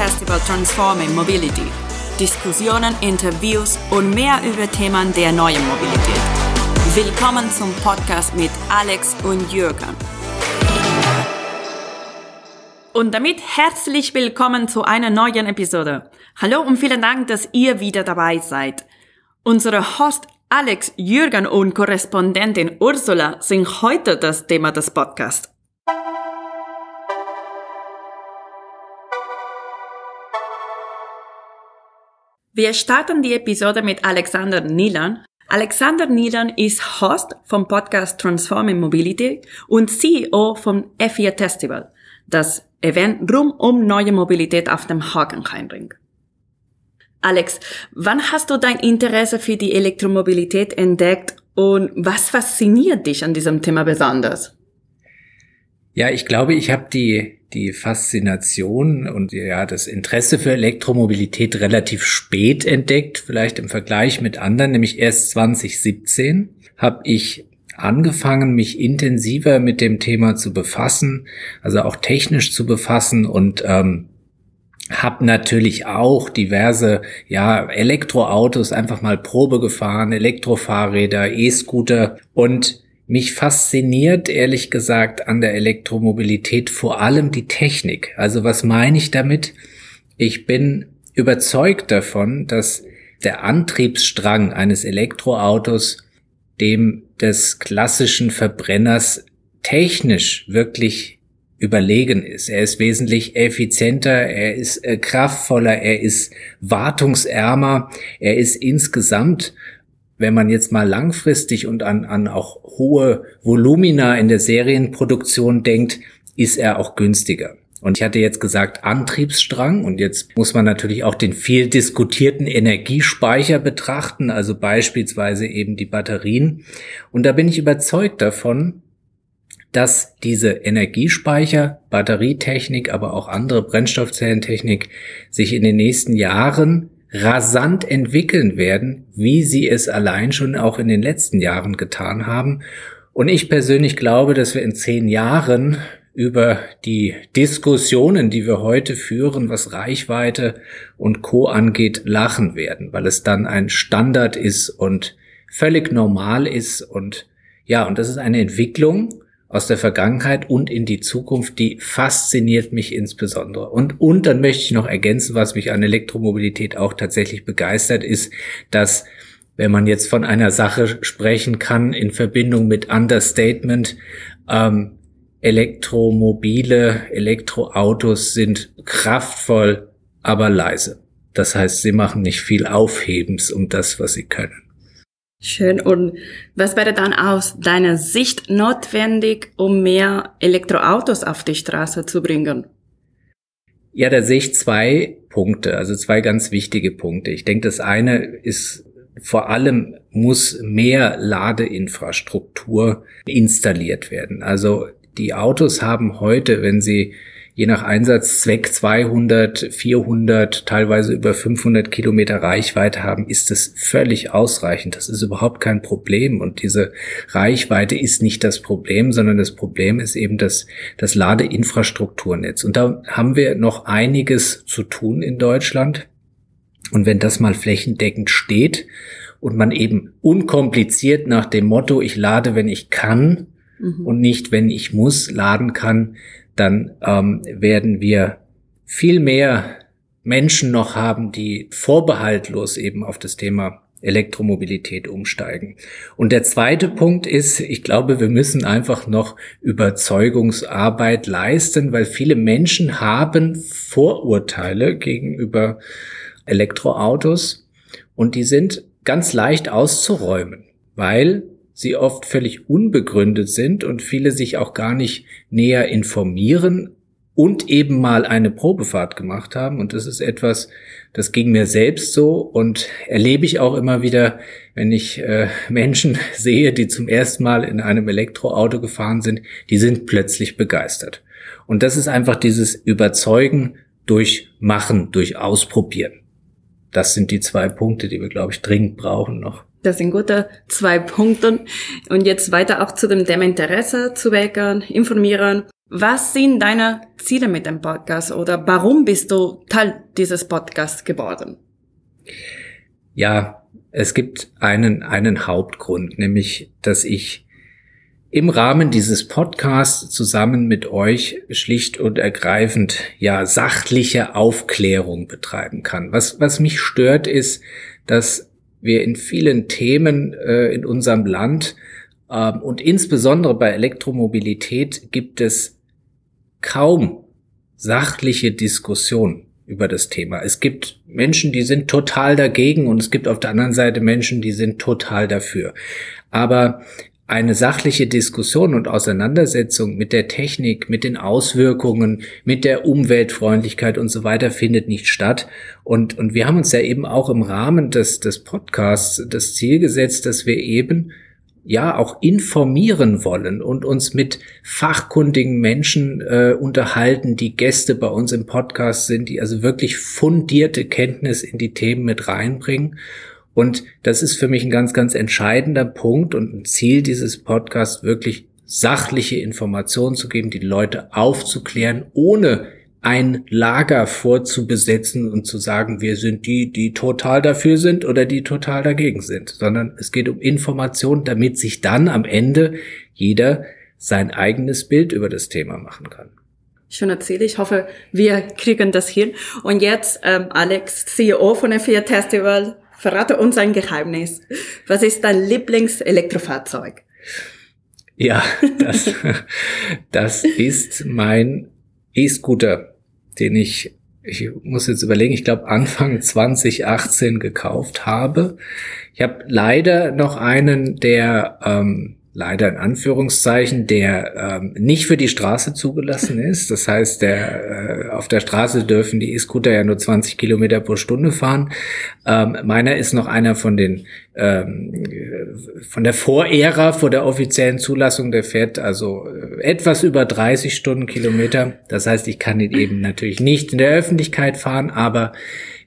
Festival Transforming Mobility. Diskussionen, Interviews und mehr über Themen der neuen Mobilität. Willkommen zum Podcast mit Alex und Jürgen. Und damit herzlich willkommen zu einer neuen Episode. Hallo und vielen Dank, dass ihr wieder dabei seid. Unsere Host Alex, Jürgen und Korrespondentin Ursula sind heute das Thema des Podcasts. Wir starten die Episode mit Alexander Nilan. Alexander Nilan ist Host vom Podcast Transforming Mobility und CEO vom F4 Festival, das Event rund um neue Mobilität auf dem Hagenheimring. Alex, wann hast du dein Interesse für die Elektromobilität entdeckt und was fasziniert dich an diesem Thema besonders? Ja, ich glaube, ich habe die die Faszination und ja das Interesse für Elektromobilität relativ spät entdeckt, vielleicht im Vergleich mit anderen, nämlich erst 2017 habe ich angefangen, mich intensiver mit dem Thema zu befassen, also auch technisch zu befassen und ähm, habe natürlich auch diverse ja Elektroautos einfach mal Probe gefahren, Elektrofahrräder, E-Scooter und mich fasziniert ehrlich gesagt an der Elektromobilität vor allem die Technik. Also was meine ich damit? Ich bin überzeugt davon, dass der Antriebsstrang eines Elektroautos dem des klassischen Verbrenners technisch wirklich überlegen ist. Er ist wesentlich effizienter, er ist äh, kraftvoller, er ist wartungsärmer, er ist insgesamt, wenn man jetzt mal langfristig und an, an auch hohe Volumina in der Serienproduktion denkt, ist er auch günstiger. Und ich hatte jetzt gesagt Antriebsstrang und jetzt muss man natürlich auch den viel diskutierten Energiespeicher betrachten, also beispielsweise eben die Batterien. Und da bin ich überzeugt davon, dass diese Energiespeicher, Batterietechnik, aber auch andere Brennstoffzellentechnik sich in den nächsten Jahren rasant entwickeln werden, wie sie es allein schon auch in den letzten Jahren getan haben. Und ich persönlich glaube, dass wir in zehn Jahren über die Diskussionen, die wir heute führen, was Reichweite und Co angeht, lachen werden, weil es dann ein Standard ist und völlig normal ist und ja, und das ist eine Entwicklung, aus der Vergangenheit und in die Zukunft, die fasziniert mich insbesondere. Und, und dann möchte ich noch ergänzen, was mich an Elektromobilität auch tatsächlich begeistert, ist, dass wenn man jetzt von einer Sache sprechen kann in Verbindung mit Understatement, ähm, Elektromobile, Elektroautos sind kraftvoll, aber leise. Das heißt, sie machen nicht viel Aufhebens um das, was sie können. Schön. Und was wäre dann aus deiner Sicht notwendig, um mehr Elektroautos auf die Straße zu bringen? Ja, da sehe ich zwei Punkte, also zwei ganz wichtige Punkte. Ich denke, das eine ist vor allem muss mehr Ladeinfrastruktur installiert werden. Also die Autos haben heute, wenn sie je nach Einsatzzweck 200, 400, teilweise über 500 Kilometer Reichweite haben, ist das völlig ausreichend. Das ist überhaupt kein Problem. Und diese Reichweite ist nicht das Problem, sondern das Problem ist eben das, das Ladeinfrastrukturnetz. Und da haben wir noch einiges zu tun in Deutschland. Und wenn das mal flächendeckend steht und man eben unkompliziert nach dem Motto, ich lade, wenn ich kann, mhm. und nicht, wenn ich muss, laden kann, dann ähm, werden wir viel mehr Menschen noch haben, die vorbehaltlos eben auf das Thema Elektromobilität umsteigen. Und der zweite Punkt ist, ich glaube, wir müssen einfach noch Überzeugungsarbeit leisten, weil viele Menschen haben Vorurteile gegenüber Elektroautos und die sind ganz leicht auszuräumen, weil sie oft völlig unbegründet sind und viele sich auch gar nicht näher informieren und eben mal eine Probefahrt gemacht haben. Und das ist etwas, das ging mir selbst so und erlebe ich auch immer wieder, wenn ich äh, Menschen sehe, die zum ersten Mal in einem Elektroauto gefahren sind, die sind plötzlich begeistert. Und das ist einfach dieses Überzeugen durch Machen, durch Ausprobieren. Das sind die zwei Punkte, die wir, glaube ich, dringend brauchen noch. Das sind gute zwei Punkte. Und jetzt weiter auch zu dem Thema Interesse zu wecken, informieren. Was sind deine Ziele mit dem Podcast oder warum bist du Teil dieses Podcasts geworden? Ja, es gibt einen, einen Hauptgrund, nämlich, dass ich im Rahmen dieses Podcasts zusammen mit euch schlicht und ergreifend ja sachliche Aufklärung betreiben kann. Was, was mich stört ist, dass wir in vielen Themen äh, in unserem Land äh, und insbesondere bei Elektromobilität gibt es kaum sachliche Diskussion über das Thema. Es gibt Menschen, die sind total dagegen und es gibt auf der anderen Seite Menschen, die sind total dafür. Aber eine sachliche Diskussion und Auseinandersetzung mit der Technik, mit den Auswirkungen, mit der Umweltfreundlichkeit und so weiter findet nicht statt. Und, und wir haben uns ja eben auch im Rahmen des, des Podcasts das Ziel gesetzt, dass wir eben ja auch informieren wollen und uns mit fachkundigen Menschen äh, unterhalten, die Gäste bei uns im Podcast sind, die also wirklich fundierte Kenntnis in die Themen mit reinbringen. Und das ist für mich ein ganz, ganz entscheidender Punkt und ein Ziel dieses Podcasts, wirklich sachliche Informationen zu geben, die Leute aufzuklären, ohne ein Lager vorzubesetzen und zu sagen, wir sind die, die total dafür sind oder die total dagegen sind, sondern es geht um Information, damit sich dann am Ende jeder sein eigenes Bild über das Thema machen kann. Schön erzähle. Ich hoffe, wir kriegen das hin. Und jetzt, ähm, Alex, CEO von der Fiat Festival, verrate uns ein Geheimnis. Was ist dein Lieblingselektrofahrzeug? Ja, das, das ist mein E-Scooter, den ich, ich muss jetzt überlegen, ich glaube Anfang 2018 gekauft habe. Ich habe leider noch einen, der ähm, leider in Anführungszeichen, der ähm, nicht für die Straße zugelassen ist. Das heißt, der, äh, auf der Straße dürfen die E-Scooter ja nur 20 Kilometer pro Stunde fahren. Ähm, meiner ist noch einer von den ähm, von der Vorära vor der offiziellen Zulassung. Der fährt also äh, etwas über 30 Stundenkilometer. Das heißt, ich kann ihn eben natürlich nicht in der Öffentlichkeit fahren, aber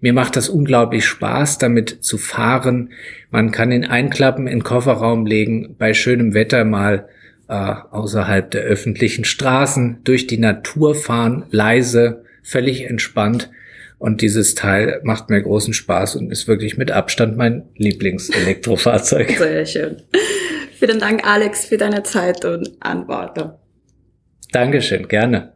mir macht das unglaublich Spaß, damit zu fahren. Man kann ihn einklappen, in den Kofferraum legen, bei schönem Wetter mal äh, außerhalb der öffentlichen Straßen durch die Natur fahren, leise, völlig entspannt. Und dieses Teil macht mir großen Spaß und ist wirklich mit Abstand mein Lieblingselektrofahrzeug. Sehr schön. Vielen Dank, Alex, für deine Zeit und Antworten. Dankeschön, gerne.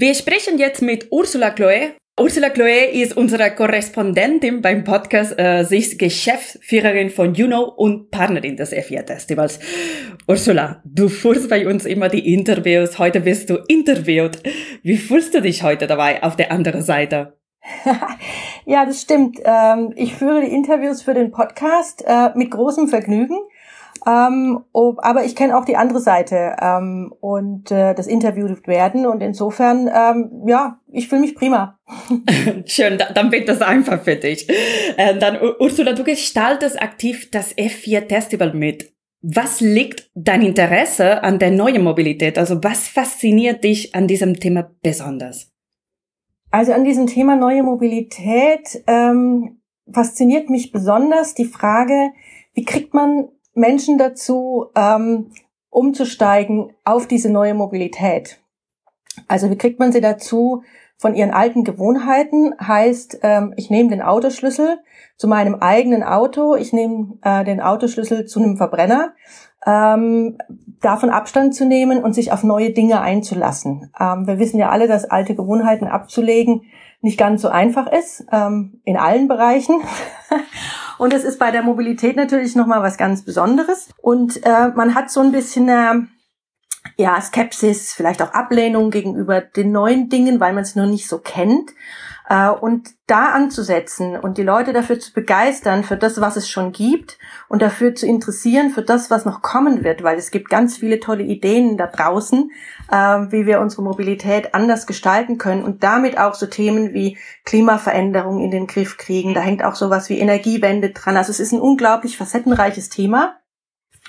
Wir sprechen jetzt mit Ursula Chloe. Ursula Chloe ist unsere Korrespondentin beim Podcast. Äh, sie ist Geschäftsführerin von Juno und Partnerin des F4 Festivals. Ursula, du führst bei uns immer die Interviews. Heute bist du interviewt. Wie fühlst du dich heute dabei auf der anderen Seite? ja, das stimmt. Ähm, ich führe die Interviews für den Podcast äh, mit großem Vergnügen. Ähm, ob, aber ich kenne auch die andere Seite ähm, und äh, das interviewt werden und insofern, ähm, ja, ich fühle mich prima. Schön, dann wird das einfach für dich. Äh, dann Ursula, du gestaltest aktiv das F4 Festival mit. Was liegt dein Interesse an der neuen Mobilität? Also was fasziniert dich an diesem Thema besonders? Also an diesem Thema neue Mobilität ähm, fasziniert mich besonders die Frage, wie kriegt man Menschen dazu, ähm, umzusteigen auf diese neue Mobilität. Also wie kriegt man sie dazu von ihren alten Gewohnheiten? Heißt, ähm, ich nehme den Autoschlüssel zu meinem eigenen Auto, ich nehme äh, den Autoschlüssel zu einem Verbrenner, ähm, davon Abstand zu nehmen und sich auf neue Dinge einzulassen. Ähm, wir wissen ja alle, dass alte Gewohnheiten abzulegen nicht ganz so einfach ist, ähm, in allen Bereichen. Und es ist bei der Mobilität natürlich nochmal was ganz Besonderes. Und äh, man hat so ein bisschen äh, ja, Skepsis, vielleicht auch Ablehnung gegenüber den neuen Dingen, weil man es noch nicht so kennt. Äh, und da anzusetzen und die Leute dafür zu begeistern, für das, was es schon gibt und dafür zu interessieren, für das, was noch kommen wird, weil es gibt ganz viele tolle Ideen da draußen, äh, wie wir unsere Mobilität anders gestalten können und damit auch so Themen wie Klimaveränderung in den Griff kriegen. Da hängt auch sowas wie Energiewende dran. Also es ist ein unglaublich facettenreiches Thema.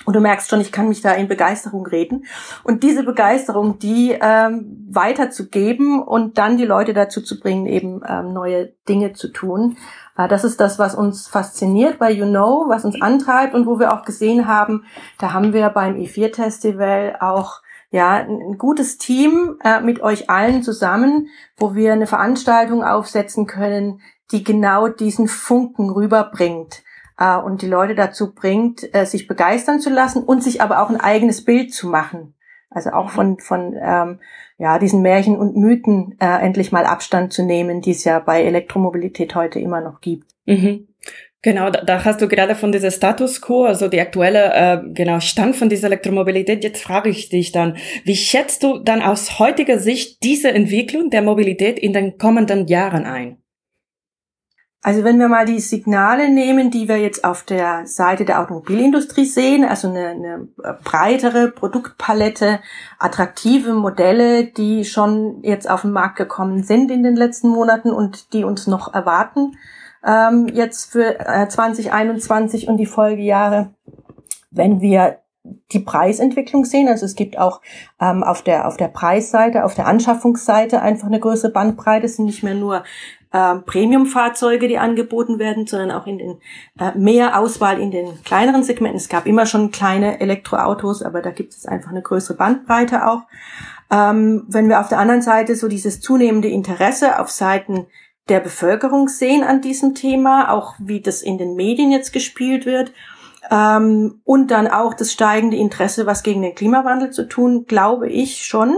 Und du merkst schon, ich kann mich da in Begeisterung reden. Und diese Begeisterung, die ähm, weiterzugeben und dann die Leute dazu zu bringen, eben ähm, neue Dinge zu tun. Äh, das ist das, was uns fasziniert bei You Know, was uns antreibt und wo wir auch gesehen haben, da haben wir beim E4-Festival auch ja, ein gutes Team äh, mit euch allen zusammen, wo wir eine Veranstaltung aufsetzen können, die genau diesen Funken rüberbringt äh, und die Leute dazu bringt, äh, sich begeistern zu lassen und sich aber auch ein eigenes Bild zu machen. Also auch von, von ähm, ja, diesen Märchen und Mythen äh, endlich mal Abstand zu nehmen, die es ja bei Elektromobilität heute immer noch gibt. Mhm. Genau, da, da hast du gerade von dieser Status quo, also die aktuelle äh, genau Stand von dieser Elektromobilität. Jetzt frage ich dich dann, wie schätzt du dann aus heutiger Sicht diese Entwicklung der Mobilität in den kommenden Jahren ein? Also wenn wir mal die Signale nehmen, die wir jetzt auf der Seite der Automobilindustrie sehen, also eine, eine breitere Produktpalette, attraktive Modelle, die schon jetzt auf den Markt gekommen sind in den letzten Monaten und die uns noch erwarten, ähm, jetzt für äh, 2021 und die Folgejahre, wenn wir die Preisentwicklung sehen. Also es gibt auch ähm, auf der auf der Preisseite, auf der Anschaffungsseite einfach eine größere Bandbreite. Es sind nicht mehr nur ähm, Premium-Fahrzeuge, die angeboten werden, sondern auch in den äh, mehr Auswahl in den kleineren Segmenten. Es gab immer schon kleine Elektroautos, aber da gibt es einfach eine größere Bandbreite auch. Ähm, wenn wir auf der anderen Seite so dieses zunehmende Interesse auf Seiten der Bevölkerung sehen an diesem Thema, auch wie das in den Medien jetzt gespielt wird, ähm, und dann auch das steigende Interesse, was gegen den Klimawandel zu tun, glaube ich schon,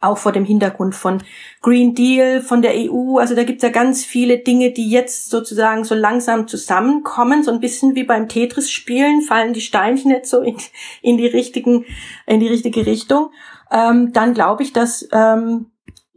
auch vor dem Hintergrund von Green Deal, von der EU. Also da gibt's ja ganz viele Dinge, die jetzt sozusagen so langsam zusammenkommen, so ein bisschen wie beim Tetris-Spielen, fallen die Steinchen jetzt so in, in die richtigen, in die richtige Richtung. Ähm, dann glaube ich, dass ähm,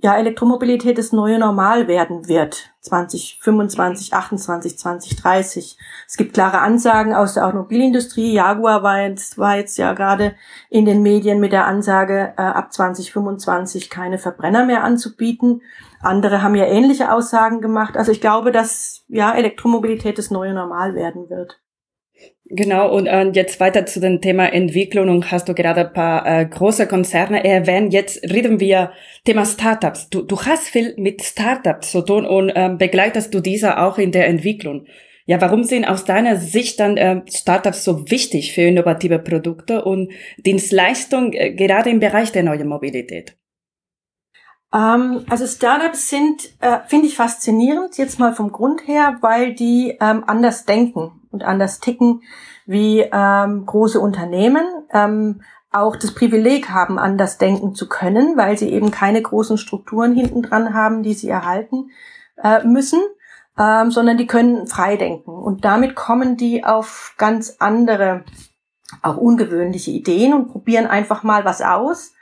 ja, Elektromobilität das neue Normal werden wird. 2025, 28, 2030. Es gibt klare Ansagen aus der Automobilindustrie. Jaguar war jetzt, war jetzt ja gerade in den Medien mit der Ansage, äh, ab 2025 keine Verbrenner mehr anzubieten. Andere haben ja ähnliche Aussagen gemacht. Also ich glaube, dass ja Elektromobilität das neue Normal werden wird. Genau, und äh, jetzt weiter zu dem Thema Entwicklung und hast du gerade ein paar äh, große Konzerne erwähnt. Jetzt reden wir Thema Startups. Du, du hast viel mit Startups zu tun und ähm, begleitest du diese auch in der Entwicklung. Ja, warum sind aus deiner Sicht dann äh, Startups so wichtig für innovative Produkte und Dienstleistungen, äh, gerade im Bereich der neuen Mobilität? Ähm, also Startups sind, äh, finde ich faszinierend, jetzt mal vom Grund her, weil die ähm, anders denken und anders ticken wie ähm, große Unternehmen. Ähm, auch das Privileg haben, anders denken zu können, weil sie eben keine großen Strukturen hinten dran haben, die sie erhalten äh, müssen, ähm, sondern die können frei denken. Und damit kommen die auf ganz andere, auch ungewöhnliche Ideen und probieren einfach mal was aus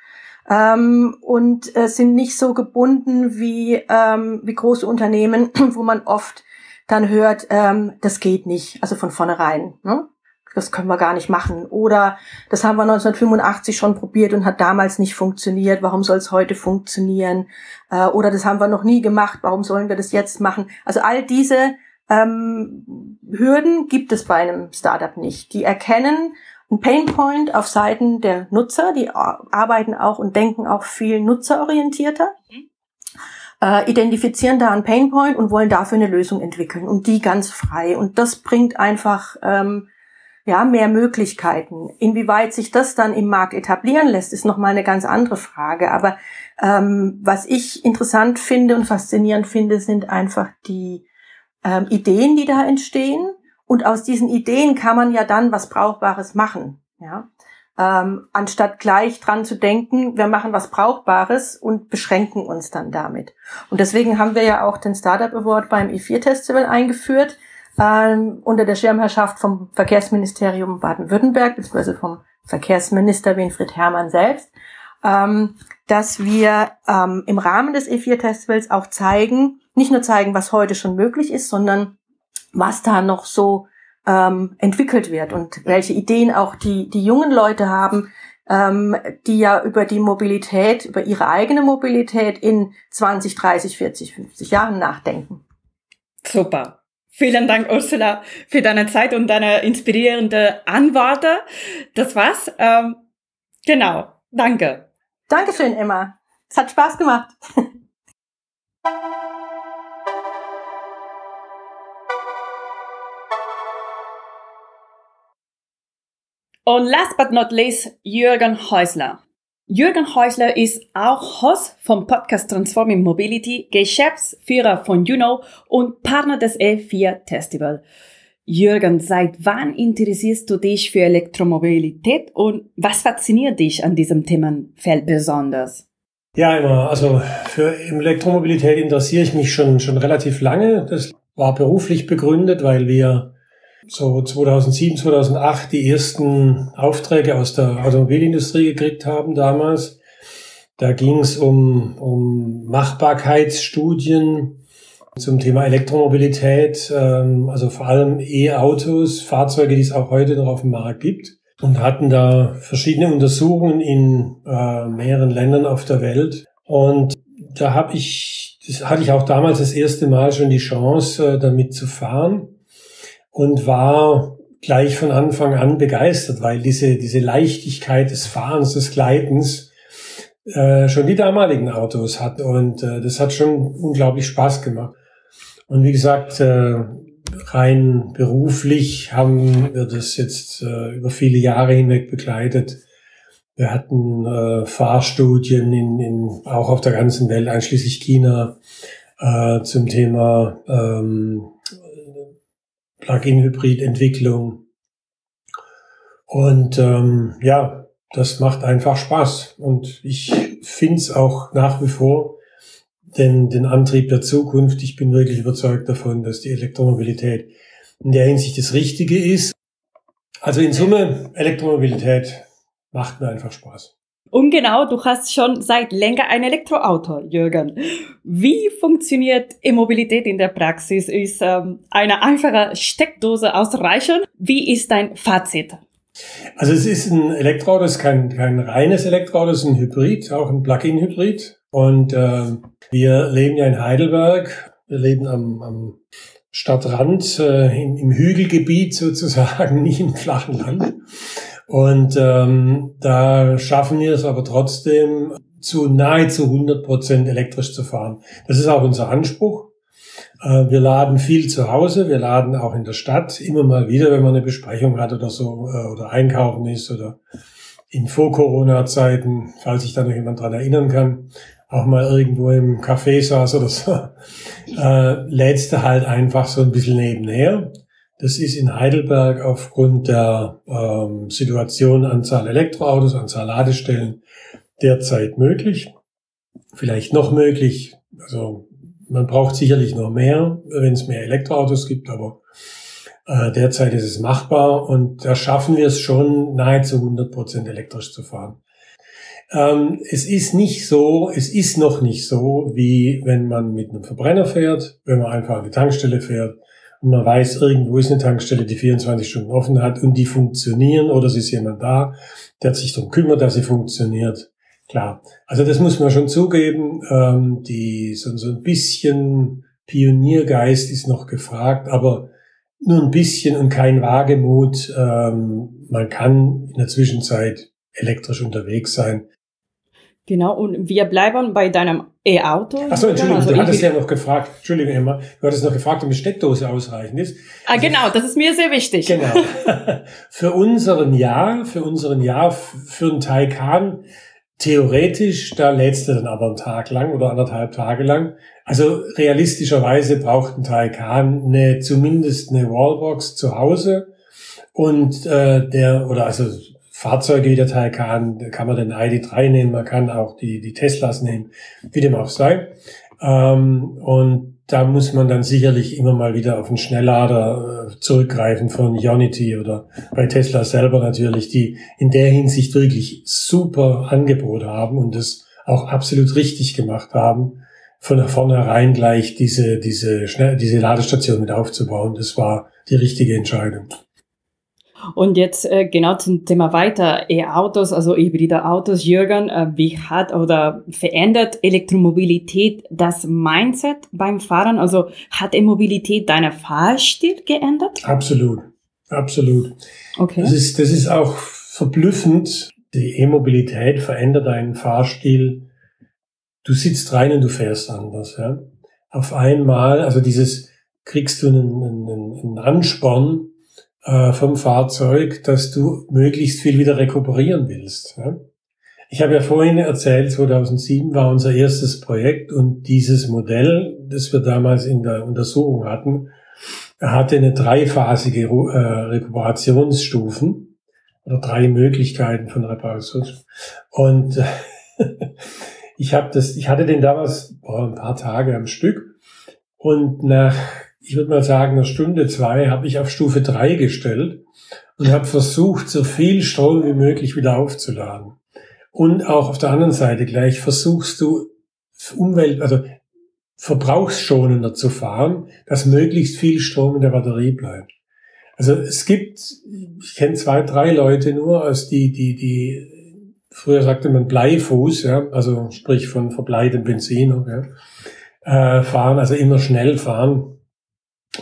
ähm, und äh, sind nicht so gebunden wie, ähm, wie große Unternehmen, wo man oft dann hört, ähm, das geht nicht, also von vornherein. Ne? Das können wir gar nicht machen. Oder das haben wir 1985 schon probiert und hat damals nicht funktioniert. Warum soll es heute funktionieren? Äh, oder das haben wir noch nie gemacht. Warum sollen wir das jetzt machen? Also all diese ähm, Hürden gibt es bei einem Startup nicht. Die erkennen ein Painpoint auf Seiten der Nutzer, die arbeiten auch und denken auch viel nutzerorientierter, mhm. Äh, identifizieren da einen Painpoint und wollen dafür eine Lösung entwickeln und die ganz frei. Und das bringt einfach ähm, ja mehr Möglichkeiten. Inwieweit sich das dann im Markt etablieren lässt, ist nochmal eine ganz andere Frage. Aber ähm, was ich interessant finde und faszinierend finde, sind einfach die ähm, Ideen, die da entstehen und aus diesen Ideen kann man ja dann was Brauchbares machen, ja. Ähm, anstatt gleich dran zu denken, wir machen was Brauchbares und beschränken uns dann damit. Und deswegen haben wir ja auch den Startup Award beim E4 Festival eingeführt, ähm, unter der Schirmherrschaft vom Verkehrsministerium Baden-Württemberg, beziehungsweise vom Verkehrsminister Winfried Herrmann selbst, ähm, dass wir ähm, im Rahmen des E4 Festivals auch zeigen, nicht nur zeigen, was heute schon möglich ist, sondern was da noch so ähm, entwickelt wird und welche Ideen auch die, die jungen Leute haben, ähm, die ja über die Mobilität, über ihre eigene Mobilität in 20, 30, 40, 50 Jahren nachdenken. Super. Vielen Dank, Ursula, für deine Zeit und deine inspirierende Antworten. Das war's. Ähm, genau. Danke. Dankeschön, Emma. Es hat Spaß gemacht. Und last but not least, Jürgen Häusler. Jürgen Häusler ist auch Host vom Podcast Transforming Mobility, Geschäftsführer von Juno und Partner des E4 Festival. Jürgen, seit wann interessierst du dich für Elektromobilität und was fasziniert dich an diesem Themenfeld besonders? Ja, immer. Also für Elektromobilität interessiere ich mich schon, schon relativ lange. Das war beruflich begründet, weil wir so 2007, 2008 die ersten Aufträge aus der Automobilindustrie gekriegt haben damals. Da ging es um, um Machbarkeitsstudien zum Thema Elektromobilität, ähm, also vor allem E-Autos, Fahrzeuge, die es auch heute noch auf dem Markt gibt. Und hatten da verschiedene Untersuchungen in äh, mehreren Ländern auf der Welt. Und da habe ich, das hatte ich auch damals das erste Mal schon die Chance, äh, damit zu fahren und war gleich von Anfang an begeistert, weil diese, diese Leichtigkeit des Fahrens, des Gleitens äh, schon die damaligen Autos hat. Und äh, das hat schon unglaublich Spaß gemacht. Und wie gesagt, äh, rein beruflich haben wir das jetzt äh, über viele Jahre hinweg begleitet. Wir hatten äh, Fahrstudien in, in, auch auf der ganzen Welt, einschließlich China, äh, zum Thema ähm, Plug-in-Hybrid-Entwicklung. Und ähm, ja, das macht einfach Spaß. Und ich finde es auch nach wie vor den, den Antrieb der Zukunft. Ich bin wirklich überzeugt davon, dass die Elektromobilität in der Hinsicht das Richtige ist. Also in Summe, Elektromobilität macht mir einfach Spaß. Und genau, du hast schon seit länger ein Elektroauto, Jürgen. Wie funktioniert E-Mobilität in der Praxis? Ist ähm, eine einfache Steckdose ausreichend? Wie ist dein Fazit? Also es ist ein Elektroauto, es ist kein, kein reines Elektroauto, es ist ein Hybrid, auch ein Plug-in-Hybrid. Und äh, wir leben ja in Heidelberg, wir leben am, am Stadtrand, äh, im, im Hügelgebiet sozusagen, nicht im flachen Land. Und ähm, da schaffen wir es aber trotzdem, zu nahezu 100 Prozent elektrisch zu fahren. Das ist auch unser Anspruch. Äh, wir laden viel zu Hause, wir laden auch in der Stadt immer mal wieder, wenn man eine Besprechung hat oder so äh, oder einkaufen ist oder in Vor-Corona-Zeiten, falls sich da noch jemand dran erinnern kann, auch mal irgendwo im Café saß oder so, äh, lädst du halt einfach so ein bisschen nebenher. Das ist in Heidelberg aufgrund der ähm, Situation Anzahl Elektroautos, Anzahl Ladestellen derzeit möglich. Vielleicht noch möglich. Also man braucht sicherlich noch mehr, wenn es mehr Elektroautos gibt, aber äh, derzeit ist es machbar und da schaffen wir es schon nahezu 100 Prozent elektrisch zu fahren. Ähm, es ist nicht so, es ist noch nicht so, wie wenn man mit einem Verbrenner fährt, wenn man einfach an die Tankstelle fährt und man weiß, irgendwo ist eine Tankstelle, die 24 Stunden offen hat und die funktionieren oder es ist jemand da, der sich darum kümmert, dass sie funktioniert. Klar, also das muss man schon zugeben. Ähm, die, so, so ein bisschen Pioniergeist ist noch gefragt, aber nur ein bisschen und kein Wagemut. Ähm, man kann in der Zwischenzeit elektrisch unterwegs sein. Genau, und wir bleiben bei deinem E-Auto. Achso, Entschuldigung, also du hattest ja noch gefragt, Entschuldigung Emma, du hattest noch gefragt, ob die Steckdose ausreichend ist. Ah, also, genau, das ist mir sehr wichtig. Genau. für unseren Jahr, für unseren Jahr, für einen Taycan, theoretisch, da lädst du dann aber einen Tag lang oder anderthalb Tage lang. Also realistischerweise braucht ein Taycan eine, zumindest eine Wallbox zu Hause und äh, der, oder also Fahrzeuge wie der Taycan, da kann man den ID3 nehmen, man kann auch die, die Teslas nehmen, wie dem auch sei. Ähm, und da muss man dann sicherlich immer mal wieder auf einen Schnelllader äh, zurückgreifen von Ionity oder bei Tesla selber natürlich, die in der Hinsicht wirklich super Angebot haben und das auch absolut richtig gemacht haben, von vornherein gleich diese, diese, Schnell diese Ladestation mit aufzubauen. Das war die richtige Entscheidung. Und jetzt äh, genau zum Thema weiter E-Autos, also hybride Autos. Jürgen, äh, wie hat oder verändert Elektromobilität das Mindset beim Fahren? Also hat E-Mobilität deinen Fahrstil geändert? Absolut, absolut. Okay. Das ist, das ist auch verblüffend. Die E-Mobilität verändert deinen Fahrstil. Du sitzt rein und du fährst anders. Ja? Auf einmal, also dieses, kriegst du einen, einen, einen Ansporn, äh, vom Fahrzeug, dass du möglichst viel wieder rekuperieren willst. Ich habe ja vorhin erzählt, 2007 war unser erstes Projekt und dieses Modell, das wir damals in der Untersuchung hatten, hatte eine dreiphasige äh, Rekuperationsstufen oder drei Möglichkeiten von Reparationsstufen. Und ich habe das, ich hatte den damals oh, ein paar Tage am Stück und nach ich würde mal sagen, eine Stunde, zwei habe ich auf Stufe drei gestellt und habe versucht, so viel Strom wie möglich wieder aufzuladen. Und auch auf der anderen Seite gleich versuchst du Umwelt, also verbrauchsschonender zu fahren, dass möglichst viel Strom in der Batterie bleibt. Also es gibt, ich kenne zwei, drei Leute nur, als die, die, die, früher sagte man Bleifuß, ja, also sprich von verbleitem Benzin, ja, äh, fahren, also immer schnell fahren.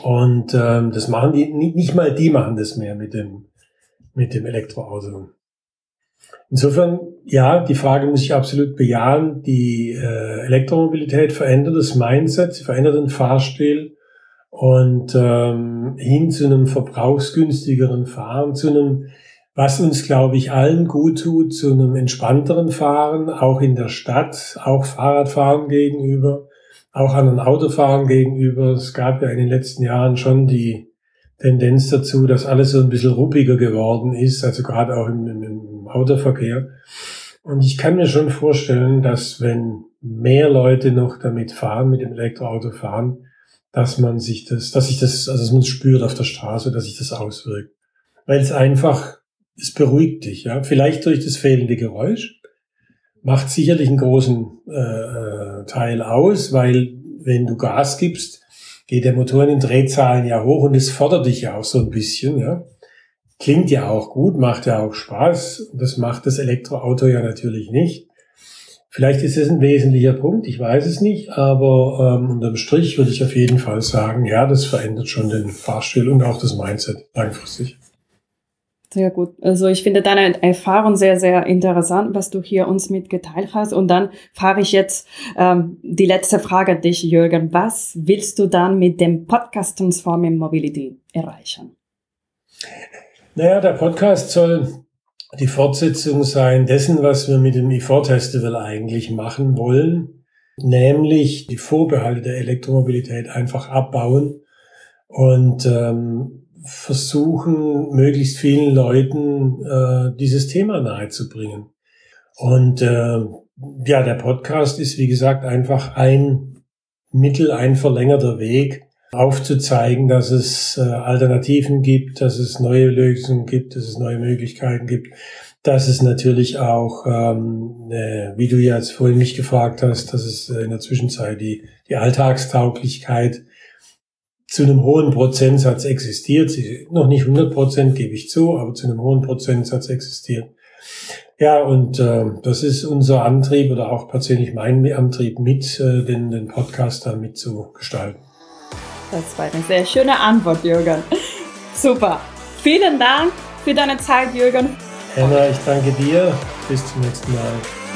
Und ähm, das machen die, nicht mal die machen das mehr mit dem, mit dem Elektroauto. Insofern, ja, die Frage muss ich absolut bejahen. Die äh, Elektromobilität verändert das Mindset, sie verändert den Fahrstil und ähm, hin zu einem verbrauchsgünstigeren Fahren, zu einem, was uns, glaube ich, allen gut tut, zu einem entspannteren Fahren, auch in der Stadt, auch Fahrradfahren gegenüber auch anderen Autofahrern gegenüber. Es gab ja in den letzten Jahren schon die Tendenz dazu, dass alles so ein bisschen ruppiger geworden ist, also gerade auch im, im, im Autoverkehr. Und ich kann mir schon vorstellen, dass wenn mehr Leute noch damit fahren, mit dem Elektroauto fahren, dass man sich das, dass sich das, also dass man es spürt auf der Straße, dass sich das auswirkt. Weil es einfach, es beruhigt dich, ja. Vielleicht durch das fehlende Geräusch, macht sicherlich einen großen äh, äh, Teil aus, weil wenn du Gas gibst, geht der Motor in den Drehzahlen ja hoch und es fordert dich ja auch so ein bisschen. Ja. Klingt ja auch gut, macht ja auch Spaß. Das macht das Elektroauto ja natürlich nicht. Vielleicht ist es ein wesentlicher Punkt, ich weiß es nicht, aber ähm, unterm Strich würde ich auf jeden Fall sagen, ja, das verändert schon den Fahrstil und auch das Mindset langfristig. Sehr gut. Also ich finde deine Erfahrung sehr, sehr interessant, was du hier uns mitgeteilt hast. Und dann frage ich jetzt ähm, die letzte Frage an dich, Jürgen. Was willst du dann mit dem Podcast Transforming Mobility erreichen? Naja, der Podcast soll die Fortsetzung sein dessen, was wir mit dem e4-Festival eigentlich machen wollen, nämlich die Vorbehalte der Elektromobilität einfach abbauen und ähm, versuchen, möglichst vielen Leuten äh, dieses Thema nahezubringen. Und äh, ja, der Podcast ist, wie gesagt, einfach ein Mittel, ein verlängerter Weg, aufzuzeigen, dass es äh, Alternativen gibt, dass es neue Lösungen gibt, dass es neue Möglichkeiten gibt, dass es natürlich auch, ähm, äh, wie du jetzt vorhin mich gefragt hast, dass es äh, in der Zwischenzeit die, die Alltagstauglichkeit zu einem hohen Prozentsatz existiert. Sie, noch nicht 100 Prozent, gebe ich zu, aber zu einem hohen Prozentsatz existiert. Ja, und äh, das ist unser Antrieb oder auch persönlich mein Antrieb, mit äh, den, den Podcast da mitzugestalten. Das war eine sehr schöne Antwort, Jürgen. Super. Vielen Dank für deine Zeit, Jürgen. Anna, ich danke dir. Bis zum nächsten Mal.